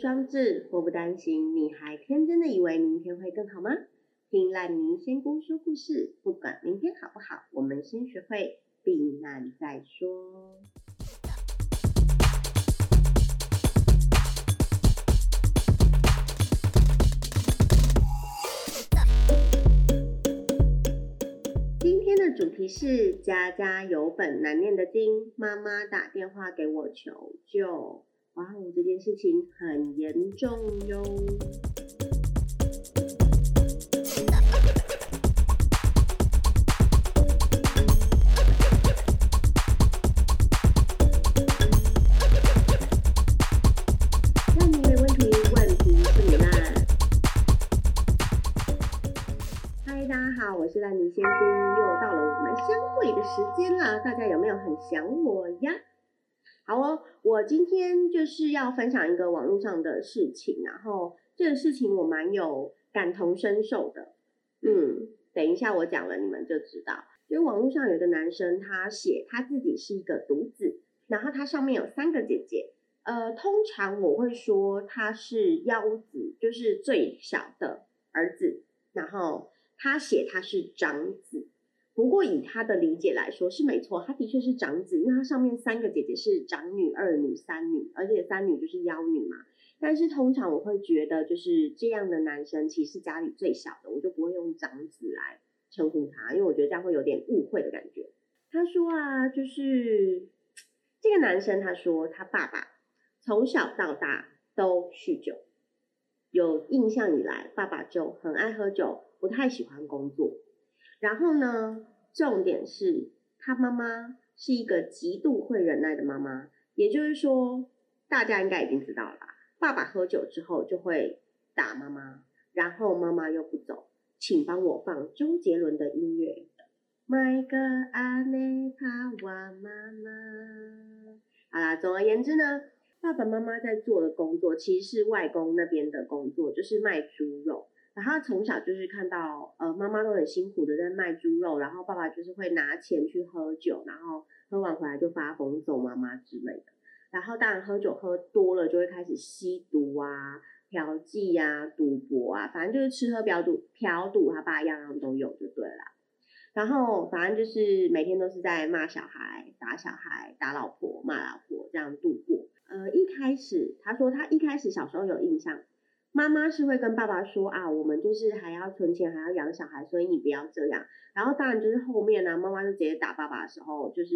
双至，祸不单行，你还天真的以为明天会更好吗？听烂泥仙姑说故事，不管明天好不好，我们先学会避难再说。今天的主题是家家有本难念的经，妈妈打电话给我求救。哇哦，这件事情很严重哟。那你没问题，问题是你烂。嗨，大家好，我是烂泥仙姑，又到了我们相会的时间啦，大家有没有很想我呀？好哦，我今天就是要分享一个网络上的事情，然后这个事情我蛮有感同身受的。嗯，等一下我讲了你们就知道。因为网络上有个男生，他写他自己是一个独子，然后他上面有三个姐姐。呃，通常我会说他是幺子，就是最小的儿子。然后他写他是长子。不过以他的理解来说是没错，他的确是长子，因为他上面三个姐姐是长女、二女、三女，而且三女就是幺女嘛。但是通常我会觉得，就是这样的男生其实是家里最小的，我就不会用长子来称呼他，因为我觉得这样会有点误会的感觉。他说啊，就是这个男生他说他爸爸从小到大都酗酒，有印象以来，爸爸就很爱喝酒，不太喜欢工作。然后呢，重点是他妈妈是一个极度会忍耐的妈妈，也就是说，大家应该已经知道了？爸爸喝酒之后就会打妈妈，然后妈妈又不走，请帮我放周杰伦的音乐。My God, I never want 妈妈。好啦，总而言之呢，爸爸妈妈在做的工作其实是外公那边的工作，就是卖猪肉。他从小就是看到，呃，妈妈都很辛苦的在卖猪肉，然后爸爸就是会拿钱去喝酒，然后喝完回来就发疯揍妈妈之类的。然后当然喝酒喝多了就会开始吸毒啊、嫖妓呀、赌博啊，反正就是吃喝嫖赌嫖赌，他爸样样都有就对了。然后反正就是每天都是在骂小孩、打小孩、打老婆、骂老婆这样度过。呃，一开始他说他一开始小时候有印象。妈妈是会跟爸爸说啊，我们就是还要存钱，还要养小孩，所以你不要这样。然后当然就是后面呢，妈妈就直接打爸爸的时候，就是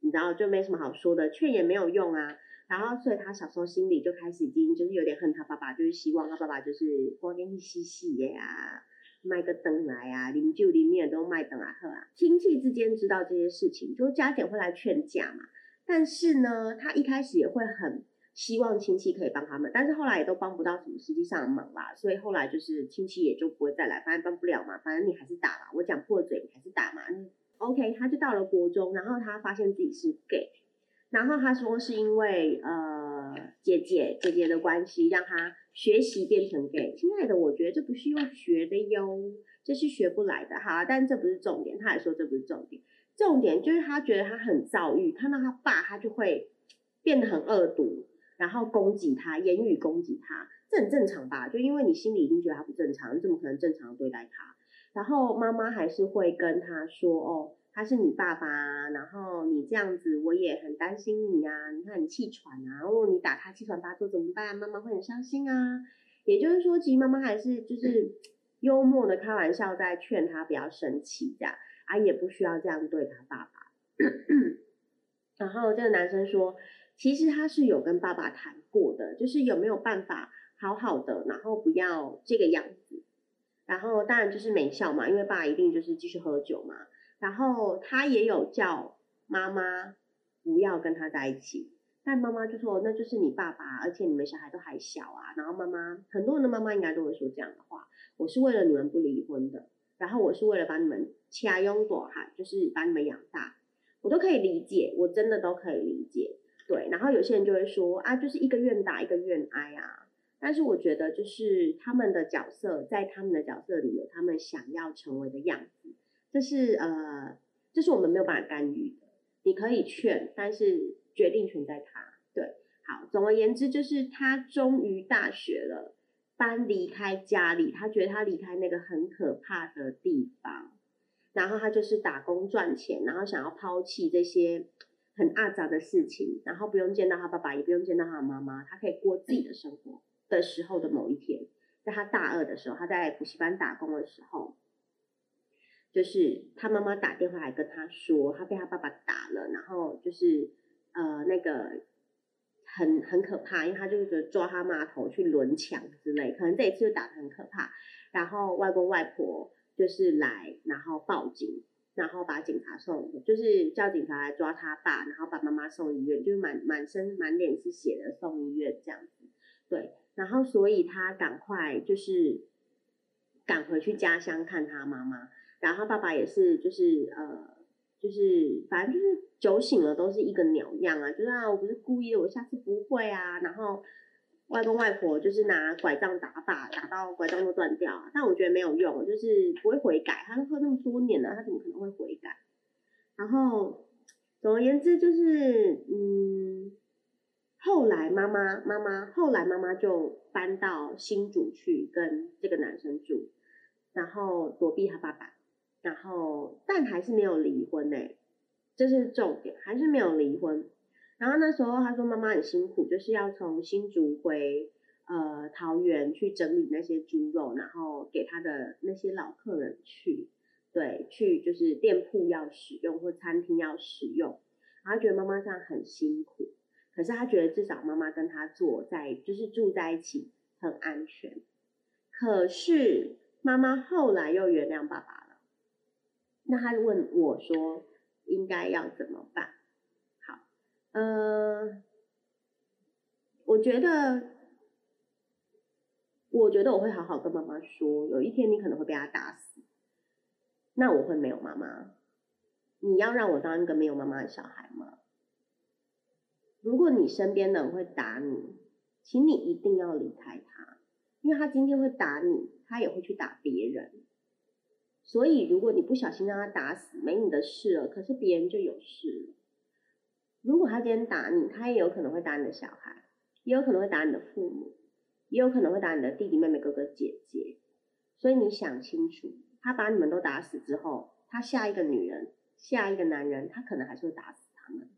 你知道就没什么好说的，劝也没有用啊。然后所以他小时候心里就开始已经就是有点恨他爸爸，就是希望他爸爸就是光天嘻嘻的呀，卖个灯来啊，邻居邻里都卖灯来喝啊。亲戚之间知道这些事情，就家姐会来劝架嘛。但是呢，他一开始也会很。希望亲戚可以帮他们，但是后来也都帮不到什么实际上的忙啦，所以后来就是亲戚也就不会再来，反正帮不了嘛，反正你还是打嘛，我讲破嘴你还是打嘛。OK，他就到了国中，然后他发现自己是 gay，然后他说是因为呃姐姐姐姐的关系让他学习变成 gay。亲爱的，我觉得这不是用学的哟，这是学不来的哈，但这不是重点，他也说这不是重点，重点就是他觉得他很躁郁，看到他爸他就会变得很恶毒。然后攻击他，言语攻击他，这很正常吧？就因为你心里已经觉得他不正常，你怎么可能正常对待他？然后妈妈还是会跟他说：“哦，他是你爸爸，然后你这样子，我也很担心你啊。你看你气喘啊，然后你打他气喘发作怎么办？妈妈会很伤心啊。”也就是说，其实妈妈还是就是 幽默的开玩笑，在劝他不要生气，这样啊，也不需要这样对他爸爸。然后这个男生说。其实他是有跟爸爸谈过的，就是有没有办法好好的，然后不要这个样子。然后当然就是没效嘛，因为爸一定就是继续喝酒嘛。然后他也有叫妈妈不要跟他在一起，但妈妈就说那就是你爸爸，而且你们小孩都还小啊。然后妈妈很多人的妈妈应该都会说这样的话：我是为了你们不离婚的，然后我是为了把你们掐拥朵哈，就是把你们养大，我都可以理解，我真的都可以理解。对，然后有些人就会说啊，就是一个愿打一个愿挨啊。但是我觉得，就是他们的角色在他们的角色里有他们想要成为的样子，这是呃，这是我们没有办法干预的。你可以劝，但是决定权在他。对，好，总而言之，就是他终于大学了，搬离开家里，他觉得他离开那个很可怕的地方，然后他就是打工赚钱，然后想要抛弃这些很阿杂的事情，然后不用见到他爸爸，也不用见到他妈妈，他可以过自己的生活的时候的某一天，在他大二的时候，他在补习班打工的时候。就是他妈妈打电话来跟他说，他被他爸爸打了，然后就是呃那个很很可怕，因为他就是觉得抓他妈头去抡墙之类，可能这一次就打的很可怕。然后外公外婆就是来，然后报警，然后把警察送，就是叫警察来抓他爸，然后把妈妈送医院，就是满满身满脸是血的送医院这样子。对，然后所以他赶快就是赶回去家乡看他妈妈。然后爸爸也是，就是呃，就是反正就是酒醒了都是一个鸟样啊，就是啊，我不是故意的，我下次不会啊。然后外公外婆就是拿拐杖打爸，打到拐杖都断掉啊。但我觉得没有用，就是不会悔改。他都喝那么多年了，他怎么可能会悔改？然后总而言之就是，嗯，后来妈妈妈妈后来妈妈就搬到新竹去跟这个男生住，然后躲避他爸爸。然后，但还是没有离婚呢，这是重点，还是没有离婚。然后那时候他说妈妈很辛苦，就是要从新竹回呃桃园去整理那些猪肉，然后给他的那些老客人去，对，去就是店铺要使用或餐厅要使用。然后觉得妈妈这样很辛苦，可是他觉得至少妈妈跟他坐在就是住在一起很安全。可是妈妈后来又原谅爸爸了。那他问我说应该要怎么办？好，呃，我觉得，我觉得我会好好跟妈妈说，有一天你可能会被他打死，那我会没有妈妈。你要让我当一个没有妈妈的小孩吗？如果你身边的人会打你，请你一定要离开他，因为他今天会打你，他也会去打别人。所以，如果你不小心让他打死，没你的事了。可是别人就有事了。如果他今天打你，他也有可能会打你的小孩，也有可能会打你的父母，也有可能会打你的弟弟妹妹、哥哥姐姐。所以你想清楚，他把你们都打死之后，他下一个女人、下一个男人，他可能还是会打死他们。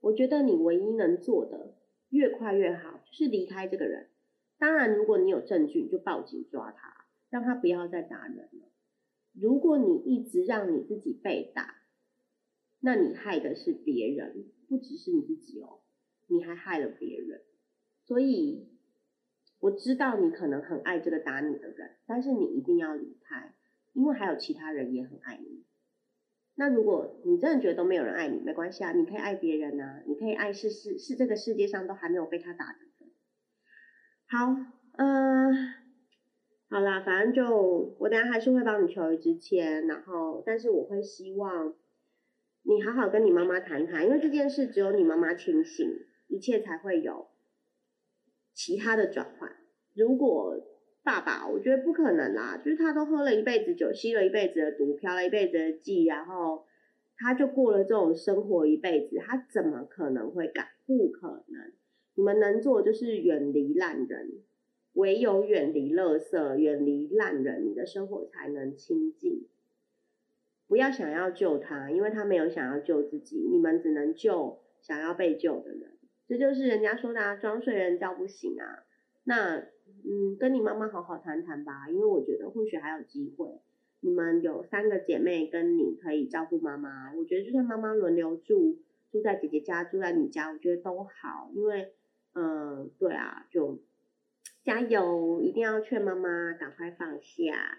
我觉得你唯一能做的，越快越好，就是离开这个人。当然，如果你有证据，你就报警抓他，让他不要再打人了。如果你一直让你自己被打，那你害的是别人，不只是你自己哦，你还害了别人。所以我知道你可能很爱这个打你的人，但是你一定要离开，因为还有其他人也很爱你。那如果你真的觉得都没有人爱你，没关系啊，你可以爱别人啊，你可以爱是是是这个世界上都还没有被他打的。好，嗯。好啦，反正就我等下还是会帮你求一支签，然后但是我会希望你好好跟你妈妈谈谈，因为这件事只有你妈妈清醒，一切才会有其他的转换。如果爸爸，我觉得不可能啦，就是他都喝了一辈子酒，吸了一辈子的毒，漂了一辈子的妓，然后他就过了这种生活一辈子，他怎么可能会改？不可能。你们能做就是远离烂人。唯有远离垃圾，远离烂人，你的生活才能清净。不要想要救他，因为他没有想要救自己。你们只能救想要被救的人。这就是人家说的“啊装睡人叫不醒”啊。那，嗯，跟你妈妈好好谈谈吧，因为我觉得或许还有机会。你们有三个姐妹跟你可以照顾妈妈，我觉得就算妈妈轮流住，住在姐姐家，住在你家，我觉得都好。因为，嗯，对啊，就。加油！一定要劝妈妈赶快放下。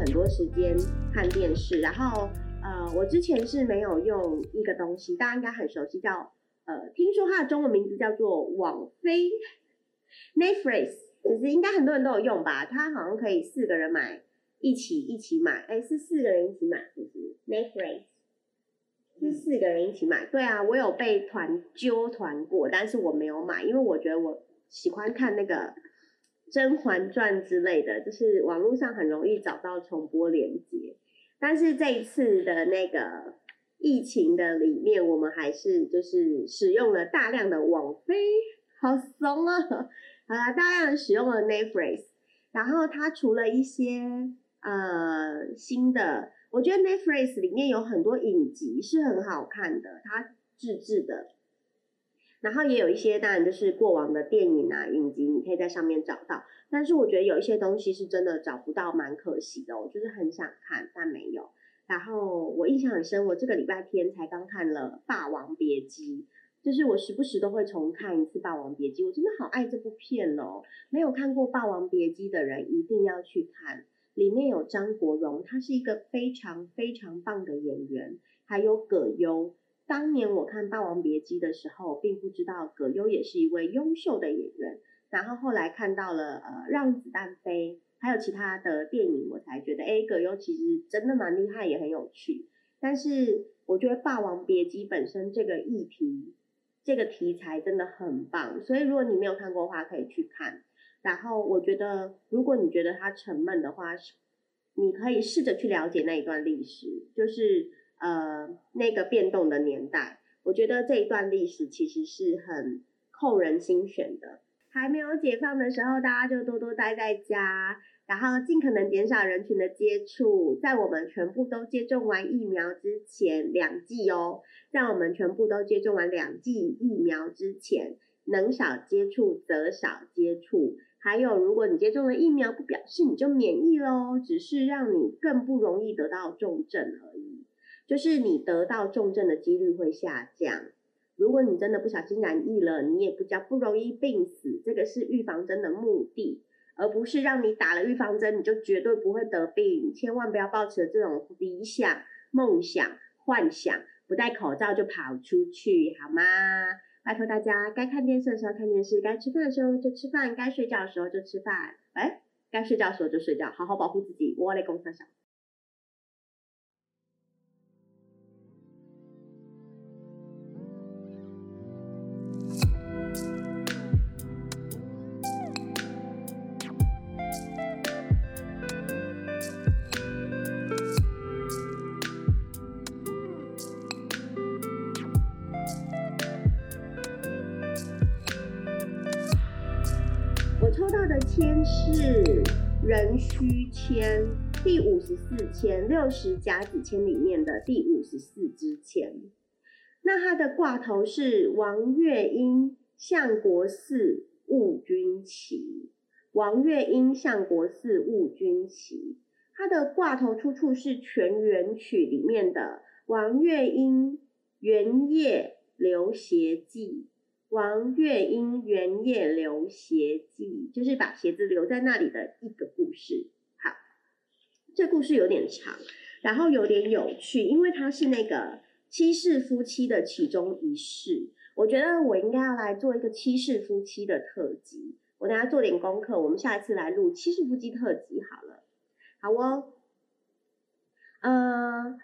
很多时间看电视，然后呃，我之前是没有用一个东西，大家应该很熟悉，叫呃，听说它的中文名字叫做网飞。Netflix 就是应该很多人都有用吧？它好像可以四个人买，一起一起买，哎，是四个人一起买，是不是？Netflix 是四个人一起买，对啊，我有被团揪团过，但是我没有买，因为我觉得我喜欢看那个《甄嬛传》之类的，就是网络上很容易找到重播连接。但是这一次的那个疫情的里面，我们还是就是使用了大量的网飞，好怂啊！好啦，大量的使用了 Netflix，然后它除了一些呃新的，我觉得 Netflix 里面有很多影集是很好看的，它自制的。然后也有一些，当然就是过往的电影啊、影集，你可以在上面找到。但是我觉得有一些东西是真的找不到，蛮可惜的。我就是很想看，但没有。然后我印象很深，我这个礼拜天才刚看了《霸王别姬》，就是我时不时都会重看一次《霸王别姬》，我真的好爱这部片哦。没有看过《霸王别姬》的人一定要去看，里面有张国荣，他是一个非常非常棒的演员，还有葛优。当年我看《霸王别姬》的时候，并不知道葛优也是一位优秀的演员。然后后来看到了呃《让子弹飞》，还有其他的电影，我才觉得哎，葛优其实真的蛮厉害，也很有趣。但是我觉得《霸王别姬》本身这个议题、这个题材真的很棒，所以如果你没有看过的话，可以去看。然后我觉得，如果你觉得它沉闷的话，你可以试着去了解那一段历史，就是。呃，那个变动的年代，我觉得这一段历史其实是很扣人心弦的。还没有解放的时候，大家就多多待在家，然后尽可能减少人群的接触。在我们全部都接种完疫苗之前，两剂哦，在我们全部都接种完两剂疫苗之前，能少接触则少接触。还有，如果你接种了疫苗，不表示你就免疫喽，只是让你更不容易得到重症而已。就是你得到重症的几率会下降。如果你真的不小心染疫了，你也不叫不容易病死。这个是预防针的目的，而不是让你打了预防针你就绝对不会得病。千万不要抱持这种理想、梦想、幻想，不戴口罩就跑出去，好吗？拜托大家，该看电视的时候看电视，该吃饭的时候就吃饭，该睡觉的时候就吃饭。哎，该睡觉的时候就睡觉，好好保护自己。我来公司小。签第五十四签，六十甲子签里面的第五十四支签。那它的卦头是王月英相国四戊君旗，王月英相国四戊君旗。它的卦头出处是《全元曲》里面的王月英元夜留鞋记。王月英原夜留鞋记，就是把鞋子留在那里的一个故事。这故事有点长，然后有点有趣，因为它是那个七世夫妻的其中一世。我觉得我应该要来做一个七世夫妻的特辑。我等下做点功课，我们下一次来录七世夫妻特辑好了。好哦，呃，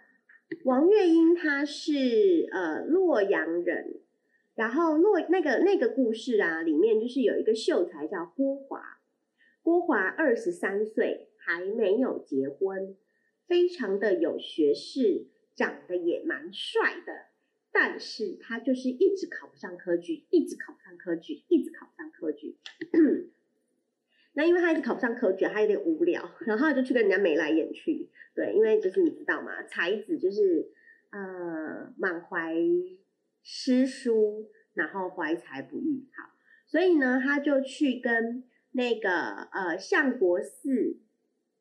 王月英他是呃洛阳人。然后洛那个那个故事啊，里面就是有一个秀才叫郭华，郭华二十三岁还没有结婚，非常的有学识，长得也蛮帅的，但是他就是一直考不上科举，一直考不上科举，一直考不上科举。那因为他一直考不上科举，他有点无聊，然后就去跟人家眉来眼去。对，因为就是你知道嘛，才子就是呃满怀。诗书，然后怀才不遇，好，所以呢，他就去跟那个呃相国寺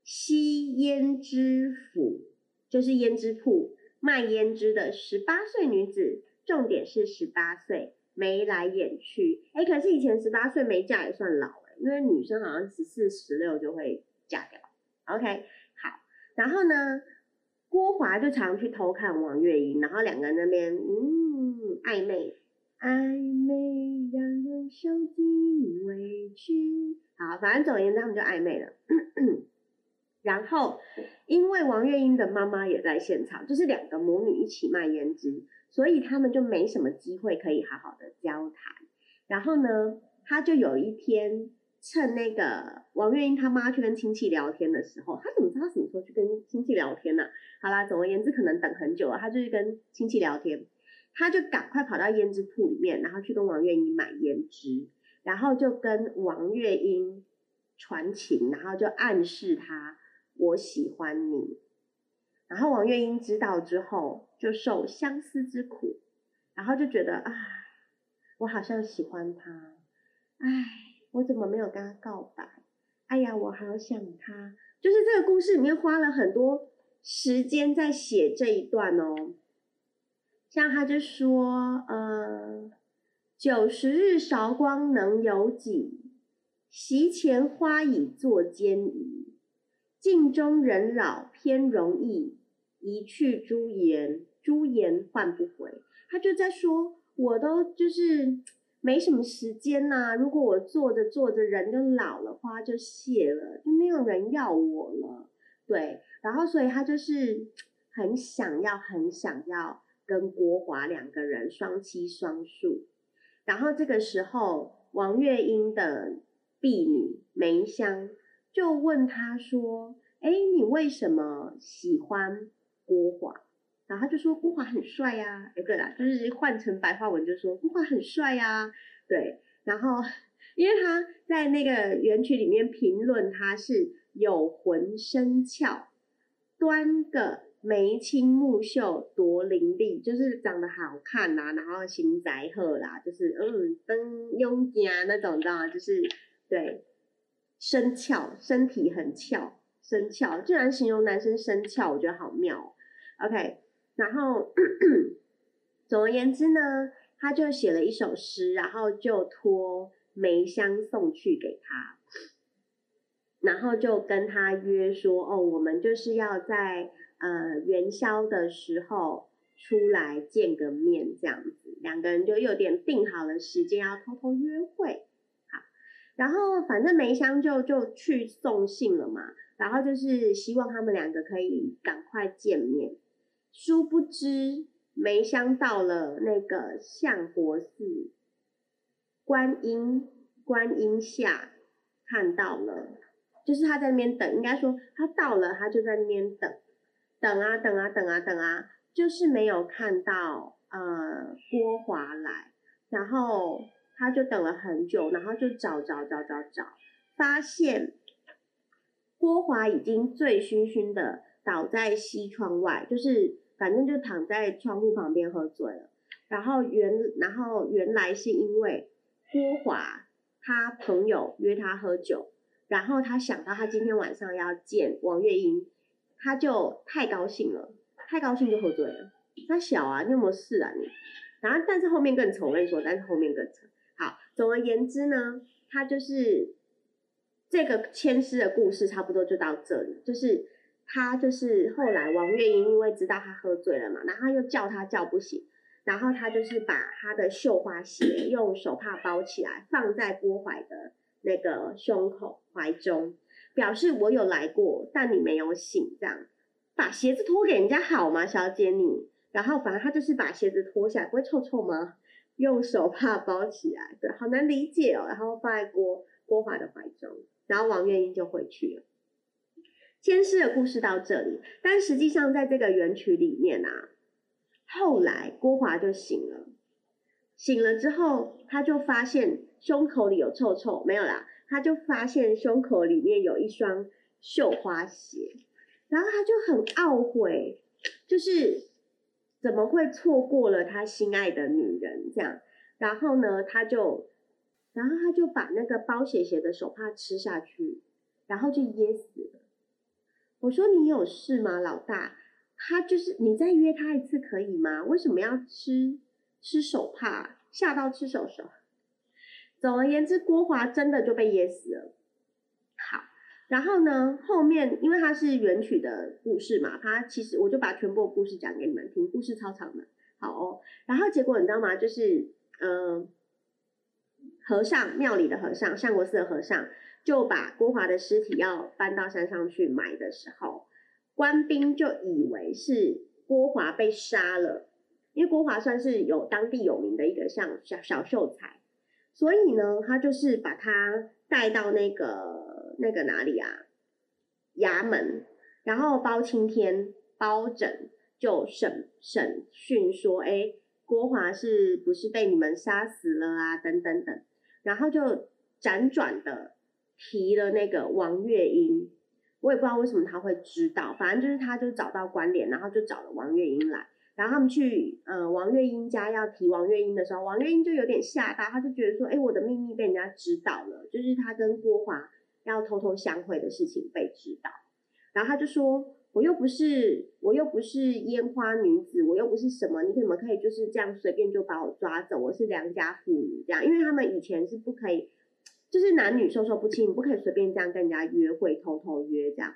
西胭脂府，就是胭脂铺卖胭脂的十八岁女子，重点是十八岁，眉来眼去，哎，可是以前十八岁没嫁也算老哎，因为女生好像十四十六就会嫁掉，OK，好，然后呢，郭华就常去偷看王月英，然后两个人那边嗯。暧昧，暧昧让人受尽委屈。好，反正总而言之，他们就暧昧了。然后，因为王月英的妈妈也在现场，就是两个母女一起卖胭脂，所以他们就没什么机会可以好好的交谈。然后呢，他就有一天趁那个王月英他妈去跟亲戚聊天的时候，他怎么知道什么时候去跟亲戚聊天呢？好啦，总而言之，可能等很久了，他就去跟亲戚聊天，他就赶快跑到胭脂铺里面，然后去跟王月英买胭脂，然后就跟王月英传情，然后就暗示他。我喜欢你，然后王月英知道之后就受相思之苦，然后就觉得啊，我好像喜欢他，哎，我怎么没有跟他告白？哎呀，我好想他。就是这个故事里面花了很多时间在写这一段哦，像他就说，呃，九十日韶光能有几？席前花已作间移。镜中人老偏容易，一去朱颜，朱颜换不回。他就在说，我都就是没什么时间呐。如果我做着做着人就老了，花就谢了，就没有人要我了。对，然后所以他就是很想要，很想要跟郭华两个人双栖双宿。然后这个时候，王月英的婢女梅香。就问他说：“哎，你为什么喜欢郭华？”然后他就说：“郭华很帅呀。”哎，对了，就是换成白话文就说：“郭华很帅呀。”对，然后因为他在那个园区里面评论他是有魂生俏，端个眉清目秀多伶俐，就是长得好看呐，然后心宅鹤啦，就是嗯，登雍家那种，你知道吗？就是对。生俏，身体很俏，生俏，竟然形容男生生俏，我觉得好妙。OK，然后 总而言之呢，他就写了一首诗，然后就托梅香送去给他，然后就跟他约说，哦，我们就是要在呃元宵的时候出来见个面，这样子，两个人就有点定好了时间，要偷偷约会。然后反正梅香就就去送信了嘛，然后就是希望他们两个可以赶快见面。殊不知梅香到了那个相国寺，观音观音下看到了，就是他在那边等，应该说他到了，他就在那边等，等啊等啊等啊等啊，就是没有看到呃郭华来，然后。他就等了很久，然后就找找找找找，发现郭华已经醉醺醺的倒在西窗外，就是反正就躺在窗户旁边喝醉了。然后原然后原来是因为郭华他朋友约他喝酒，然后他想到他今天晚上要见王月英，他就太高兴了，太高兴就喝醉了。他小啊，你有没有事啊你？然后但是后面更丑，我跟你说，但是后面更丑。总而言之呢，他就是这个牵丝的故事，差不多就到这里。就是他就是后来王月英因为知道他喝醉了嘛，然后又叫他叫不醒，然后他就是把他的绣花鞋用手帕包起来，放在郭怀的那个胸口怀中，表示我有来过，但你没有醒。这样把鞋子脱给人家好吗，小姐你？然后反正他就是把鞋子脱下来，不会臭臭吗？用手帕包起来，对，好难理解哦。然后放在郭郭华的怀中，然后王月英就回去了。千诗的故事到这里，但实际上在这个园区里面啊，后来郭华就醒了，醒了之后他就发现胸口里有臭臭，没有啦，他就发现胸口里面有一双绣花鞋，然后他就很懊悔，就是。怎么会错过了他心爱的女人？这样，然后呢，他就，然后他就把那个包鞋鞋的手帕吃下去，然后就噎死了。我说你有事吗，老大？他就是你再约他一次可以吗？为什么要吃吃手帕？吓到吃手手。总而言之，郭华真的就被噎死了。然后呢，后面因为它是原曲的故事嘛，它其实我就把全部故事讲给你们听，故事超长的，好哦。然后结果你知道吗？就是，嗯，和尚庙里的和尚，相国寺的和尚就把郭华的尸体要搬到山上去埋的时候，官兵就以为是郭华被杀了，因为郭华算是有当地有名的一个像小小秀才，所以呢，他就是把他带到那个那个哪里啊，衙门，然后包青天包拯就审审讯说，哎，郭华是不是被你们杀死了啊？等等等。然后就辗转的提了那个王月英，我也不知道为什么他会知道，反正就是他就找到关联，然后就找了王月英来，然后他们去呃王月英家要提王月英的时候，王月英就有点吓到，他就觉得说，哎，我的秘密被人家知道了，就是他跟郭华要偷偷相会的事情被知道，然后他就说。我又不是，我又不是烟花女子，我又不是什么，你怎么可以就是这样随便就把我抓走？我是良家妇女，这样，因为他们以前是不可以，就是男女授受不亲，不可以随便这样跟人家约会，偷偷约这样。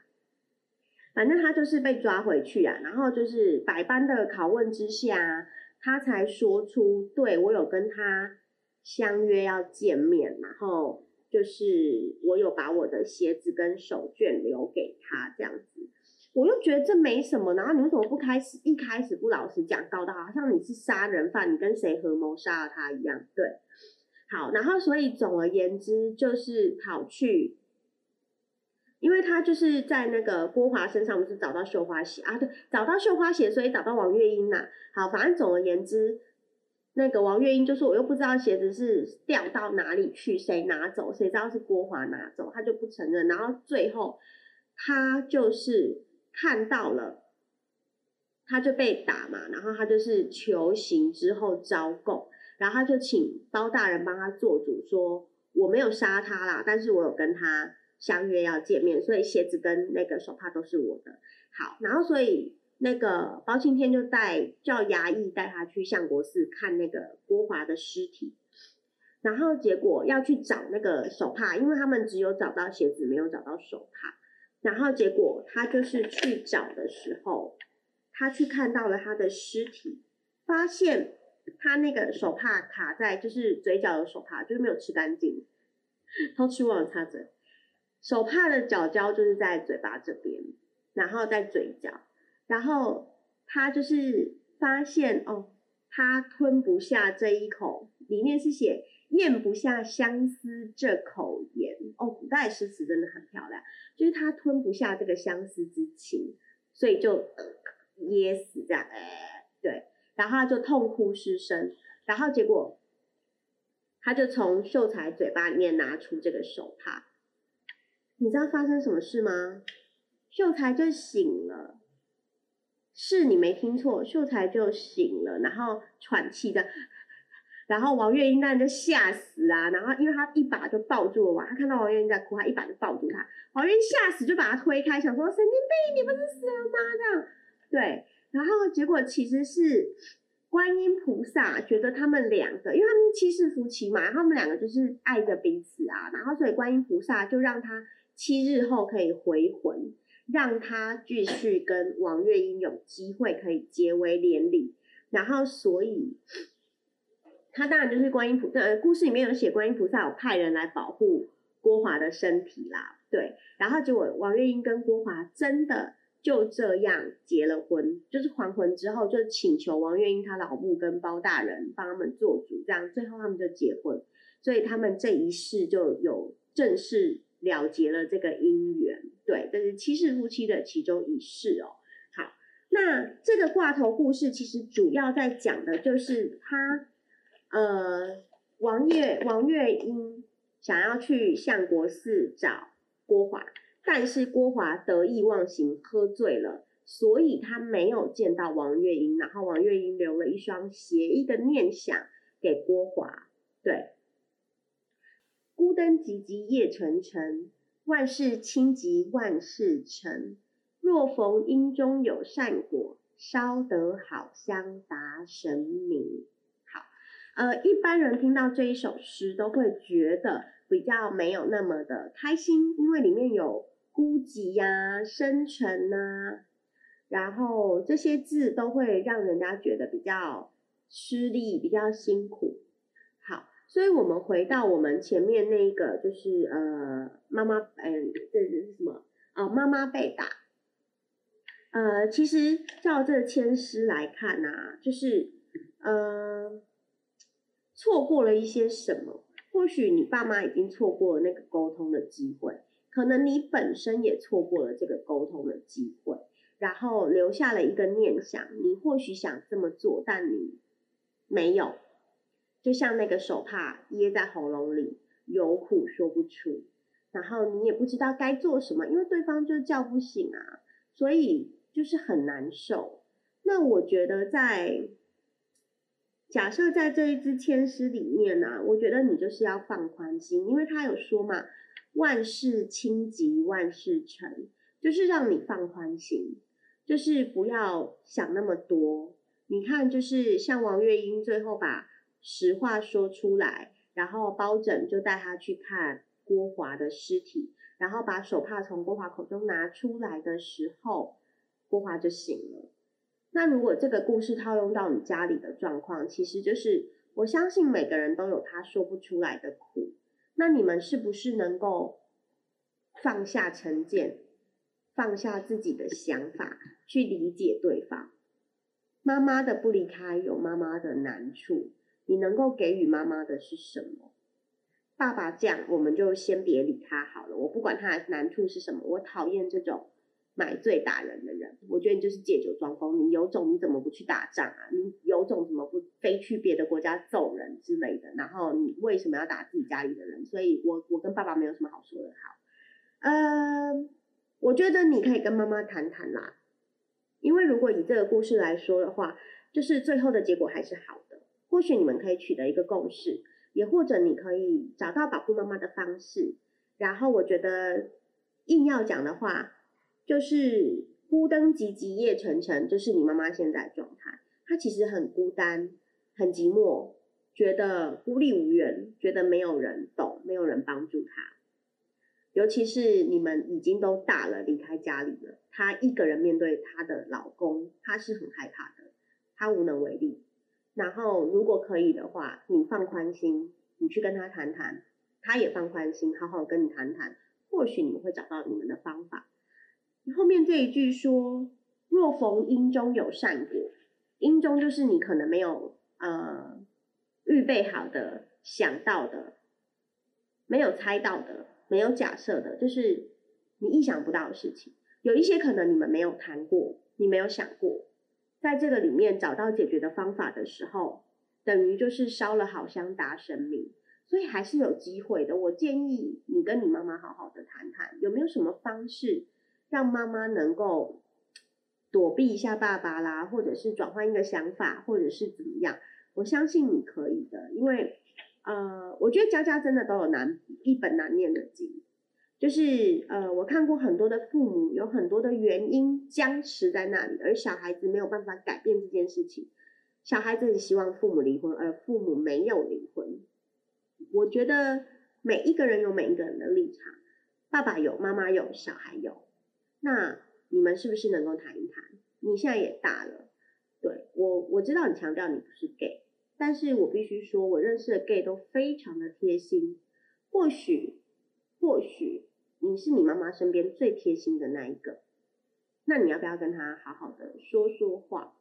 反正他就是被抓回去啊，然后就是百般的拷问之下，他才说出，对我有跟他相约要见面，然后就是我有把我的鞋子跟手绢留给他这样子。我又觉得这没什么，然后你为什么不开始一开始不老实讲，搞得好像你是杀人犯，你跟谁合谋杀了他一样？对，好，然后所以总而言之就是跑去，因为他就是在那个郭华身上不是找到绣花鞋啊？对，找到绣花鞋，所以找到王月英呐。好，反正总而言之，那个王月英就说我又不知道鞋子是掉到哪里去，谁拿走？谁知道是郭华拿走？他就不承认，然后最后他就是。看到了，他就被打嘛，然后他就是求刑之后招供，然后他就请包大人帮他做主，说我没有杀他啦，但是我有跟他相约要见面，所以鞋子跟那个手帕都是我的。好，然后所以那个包青天就带叫衙役带他去相国寺看那个郭华的尸体，然后结果要去找那个手帕，因为他们只有找到鞋子，没有找到手帕。然后结果他就是去找的时候，他去看到了他的尸体，发现他那个手帕卡在就是嘴角的手帕就是没有吃干净，偷吃忘了擦嘴，手帕的角胶就是在嘴巴这边，然后在嘴角，然后他就是发现哦，他吞不下这一口，里面是写。咽不下相思这口盐哦，古代诗词真的很漂亮，就是他吞不下这个相思之情，所以就噎死这样，哎对，然后他就痛哭失声，然后结果他就从秀才嘴巴里面拿出这个手帕，你知道发生什么事吗？秀才就醒了，是你没听错，秀才就醒了，然后喘气的。然后王月英当然就吓死啊！然后因为他一把就抱住了王，他看到王月英在哭，他一把就抱住他。王月英吓死，就把他推开，想说神经病，你不是死了吗？这样对。然后结果其实是观音菩萨觉得他们两个，因为他们七世夫妻嘛，他们两个就是爱着彼此啊。然后所以观音菩萨就让他七日后可以回魂，让他继续跟王月英有机会可以结为连理。然后所以。他当然就是观音菩萨，故事里面有写观音菩萨有派人来保护郭华的身体啦，对。然后结果王月英跟郭华真的就这样结了婚，就是还魂之后就请求王月英他老母跟包大人帮他们做主，这样最后他们就结婚，所以他们这一世就有正式了结了这个姻缘，对，这是七世夫妻的其中一世哦。好，那这个挂头故事其实主要在讲的就是他。呃，王月王月英想要去相国寺找郭华，但是郭华得意忘形，喝醉了，所以他没有见到王月英。然后王月英留了一双鞋，一个念想给郭华。对，孤灯寂寂夜沉沉，万事清急万事成。若逢因中有善果，烧得好香达神明。好呃，一般人听到这一首诗都会觉得比较没有那么的开心，因为里面有孤寂呀、深沉呐，然后这些字都会让人家觉得比较吃力、比较辛苦。所以我们回到我们前面那一个，就是呃，妈妈，嗯，这是什么啊？妈妈被打。呃，其实照这签诗来看呐，就是呃，错过了一些什么？或许你爸妈已经错过了那个沟通的机会，可能你本身也错过了这个沟通的机会。然后留下了一个念想，你或许想这么做，但你没有，就像那个手帕噎在喉咙里，有苦说不出，然后你也不知道该做什么，因为对方就叫不醒啊，所以就是很难受。那我觉得在假设在这一支签诗里面呢，我觉得你就是要放宽心，因为他有说嘛，万事轻急万事成，就是让你放宽心。就是不要想那么多，你看，就是像王月英最后把实话说出来，然后包拯就带他去看郭华的尸体，然后把手帕从郭华口中拿出来的时候，郭华就醒了。那如果这个故事套用到你家里的状况，其实就是我相信每个人都有他说不出来的苦，那你们是不是能够放下成见？放下自己的想法，去理解对方。妈妈的不离开有妈妈的难处，你能够给予妈妈的是什么？爸爸这样，我们就先别理他好了。我不管他的难处是什么，我讨厌这种买醉打人的人。我觉得你就是借酒装疯。你有种你怎么不去打仗啊？你有种怎么不飞去别的国家揍人之类的？然后你为什么要打自己家里的人？所以我我跟爸爸没有什么好说的。好，嗯。我觉得你可以跟妈妈谈谈啦，因为如果以这个故事来说的话，就是最后的结果还是好。或许你们可以取得一个共识，也或者你可以找到保护妈妈的方式。然后我觉得硬要讲的话，就是孤灯寂寂夜沉沉，就是你妈妈现在状态。她其实很孤单，很寂寞，觉得孤立无援，觉得没有人懂，没有人帮助她。尤其是你们已经都大了，离开家里了，她一个人面对她的老公，她是很害怕的，她无能为力。然后如果可以的话，你放宽心，你去跟他谈谈，他也放宽心，好好跟你谈谈，或许你们会找到你们的方法。后面这一句说：“若逢因中有善果，因中就是你可能没有呃预备好的、想到的、没有猜到的。”没有假设的，就是你意想不到的事情。有一些可能你们没有谈过，你没有想过，在这个里面找到解决的方法的时候，等于就是烧了好香打神明，所以还是有机会的。我建议你跟你妈妈好好的谈谈，有没有什么方式让妈妈能够躲避一下爸爸啦，或者是转换一个想法，或者是怎么样？我相信你可以的，因为。呃，我觉得家家真的都有难一本难念的经，就是呃，我看过很多的父母有很多的原因僵持在那里，而小孩子没有办法改变这件事情。小孩子很希望父母离婚，而父母没有离婚。我觉得每一个人有每一个人的立场，爸爸有，妈妈有，小孩有。那你们是不是能够谈一谈？你现在也大了，对我我知道你强调你不是 gay。但是我必须说，我认识的 gay 都非常的贴心。或许，或许你是你妈妈身边最贴心的那一个，那你要不要跟他好好的说说话？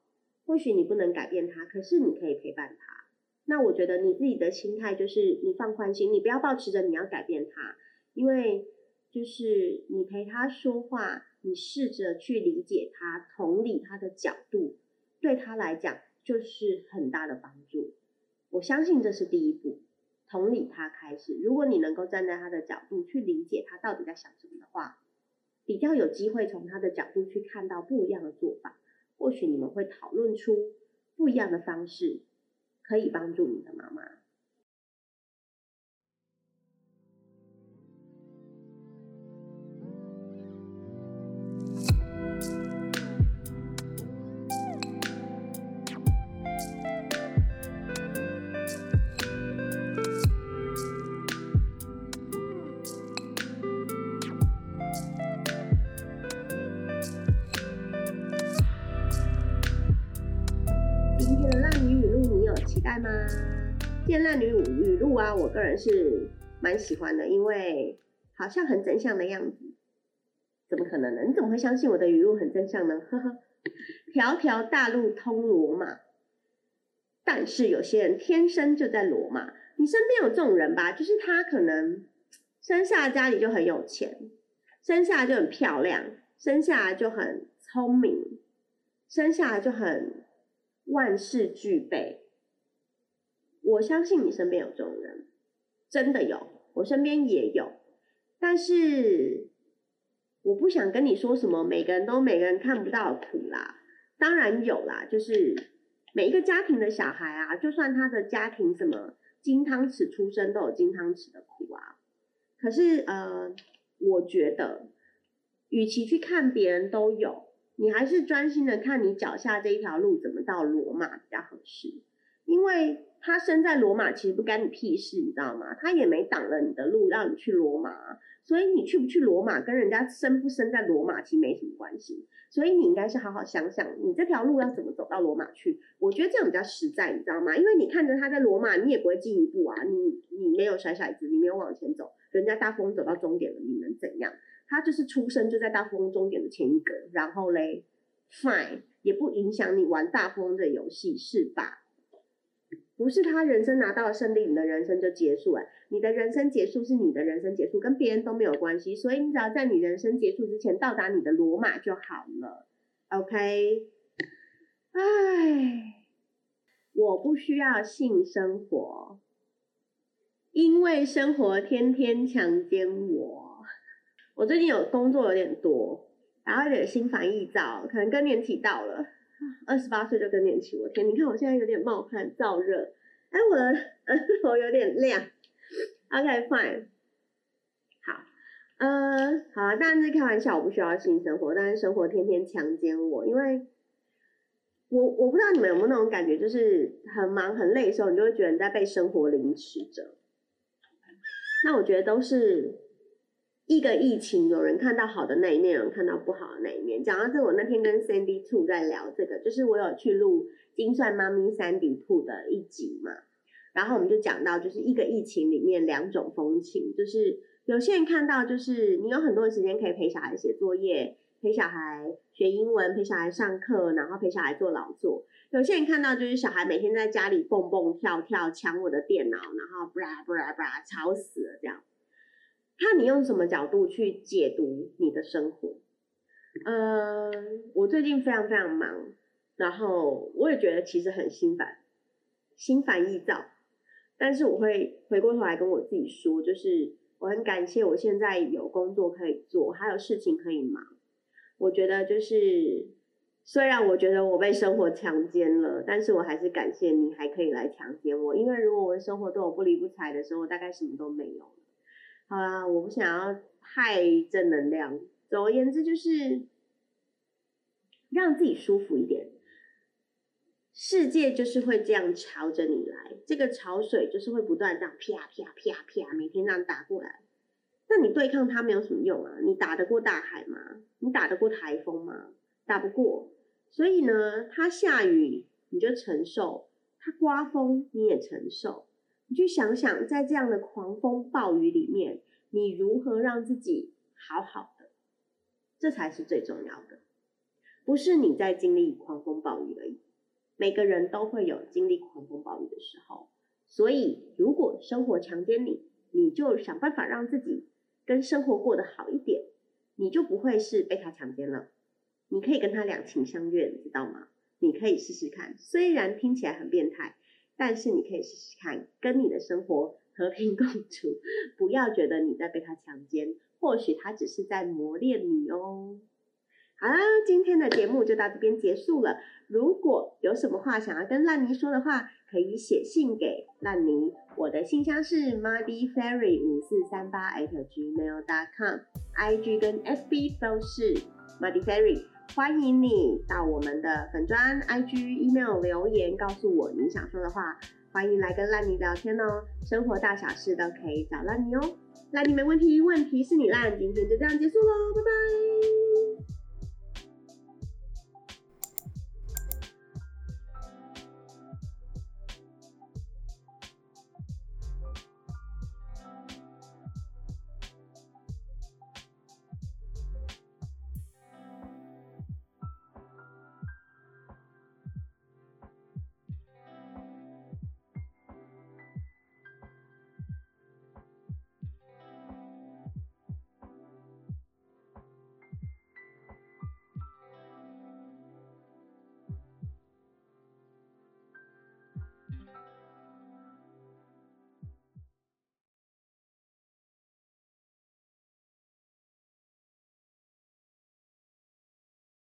或许你不能改变他，可是你可以陪伴他。那我觉得你自己的心态就是你放宽心，你不要抱持着你要改变他，因为就是你陪他说话，你试着去理解他，同理他的角度，对他来讲。就是很大的帮助，我相信这是第一步，同理他开始。如果你能够站在他的角度去理解他到底在想什么的话，比较有机会从他的角度去看到不一样的做法。或许你们会讨论出不一样的方式，可以帮助你的妈妈。期待吗？见烂女语录啊，我个人是蛮喜欢的，因为好像很真相的样子。怎么可能呢？你怎么会相信我的语录很真相呢？呵呵，条条大路通罗马，但是有些人天生就在罗马。你身边有这种人吧？就是他可能生下家里就很有钱，生下就很漂亮，生下就很聪明，生下就很万事俱备。我相信你身边有这种人，真的有，我身边也有，但是。我不想跟你说什么，每个人都每个人看不到的苦啦，当然有啦，就是每一个家庭的小孩啊，就算他的家庭什么金汤匙出生，都有金汤匙的苦啊。可是呃，我觉得，与其去看别人都有，你还是专心的看你脚下这一条路怎么到罗马比较合适，因为他生在罗马其实不干你屁事，你知道吗？他也没挡了你的路让你去罗马。所以你去不去罗马，跟人家生不生在罗马其实没什么关系。所以你应该是好好想想，你这条路要怎么走到罗马去。我觉得这样比较实在，你知道吗？因为你看着他在罗马，你也不会进一步啊。你你没有甩骰子，你没有往前走，人家大富翁走到终点了，你能怎样？他就是出生就在大富翁终点的前一格，然后嘞，fine，也不影响你玩大富翁的游戏，是吧？不是他人生拿到了胜利，你的人生就结束了。你的人生结束是你的人生结束，跟别人都没有关系。所以你只要在你人生结束之前到达你的罗马就好了。OK，唉，我不需要性生活，因为生活天天强奸我。我最近有工作有点多，然后有点心烦意躁，可能更年期到了。二十八岁就更年期，我天！你看我现在有点冒汗、燥热，哎，我的额头有点亮。OK，fine。好，呃，好啊，当然是开玩笑，我不需要性生活，但是生活天天强奸我，因为我我不知道你们有没有那种感觉，就是很忙很累的时候，你就会觉得你在被生活凌迟着。那我觉得都是。一个疫情，有人看到好的那一面，有人看到不好的那一面。讲到这，我那天跟 Sandy Two 在聊这个，就是我有去录精算妈咪 Sandy Two 的一集嘛，然后我们就讲到，就是一个疫情里面两种风情，就是有些人看到，就是你有很多的时间可以陪小孩写作业，陪小孩学英文，陪小孩上课，然后陪小孩做劳作。有些人看到就是小孩每天在家里蹦蹦跳跳，抢我的电脑，然后 bra bra bra 吵死了这样。看你用什么角度去解读你的生活。呃，我最近非常非常忙，然后我也觉得其实很心烦，心烦意躁。但是我会回过头来跟我自己说，就是我很感谢我现在有工作可以做，还有事情可以忙。我觉得就是，虽然我觉得我被生活强奸了，但是我还是感谢你还可以来强奸我，因为如果我的生活对我不理不睬的时候，我大概什么都没有好啦，我不想要太正能量。总而言之，就是让自己舒服一点。世界就是会这样朝着你来，这个潮水就是会不断这样啪啪啪啪，每天这样打过来。那你对抗它没有什么用啊？你打得过大海吗？你打得过台风吗？打不过。所以呢，它下雨你就承受，它刮风你也承受。你去想想，在这样的狂风暴雨里面，你如何让自己好好的？这才是最重要的。不是你在经历狂风暴雨而已，每个人都会有经历狂风暴雨的时候。所以，如果生活强奸你，你就想办法让自己跟生活过得好一点，你就不会是被他强奸了。你可以跟他两情相悦，知道吗？你可以试试看，虽然听起来很变态。但是你可以试试看，跟你的生活和平共处，不要觉得你在被他强奸，或许他只是在磨练你哦。好啦，今天的节目就到这边结束了。如果有什么话想要跟烂泥说的话，可以写信给烂泥，我的信箱是 muddy fairy 五四三八 at gmail dot com，IG 跟 FB 都是 muddy fairy。欢迎你到我们的粉砖、IG、email 留言，告诉我你想说的话。欢迎来跟烂泥聊天哦，生活大小事都可以找烂泥哦。烂泥没问题，问题是你烂。今天就这样结束喽，拜拜。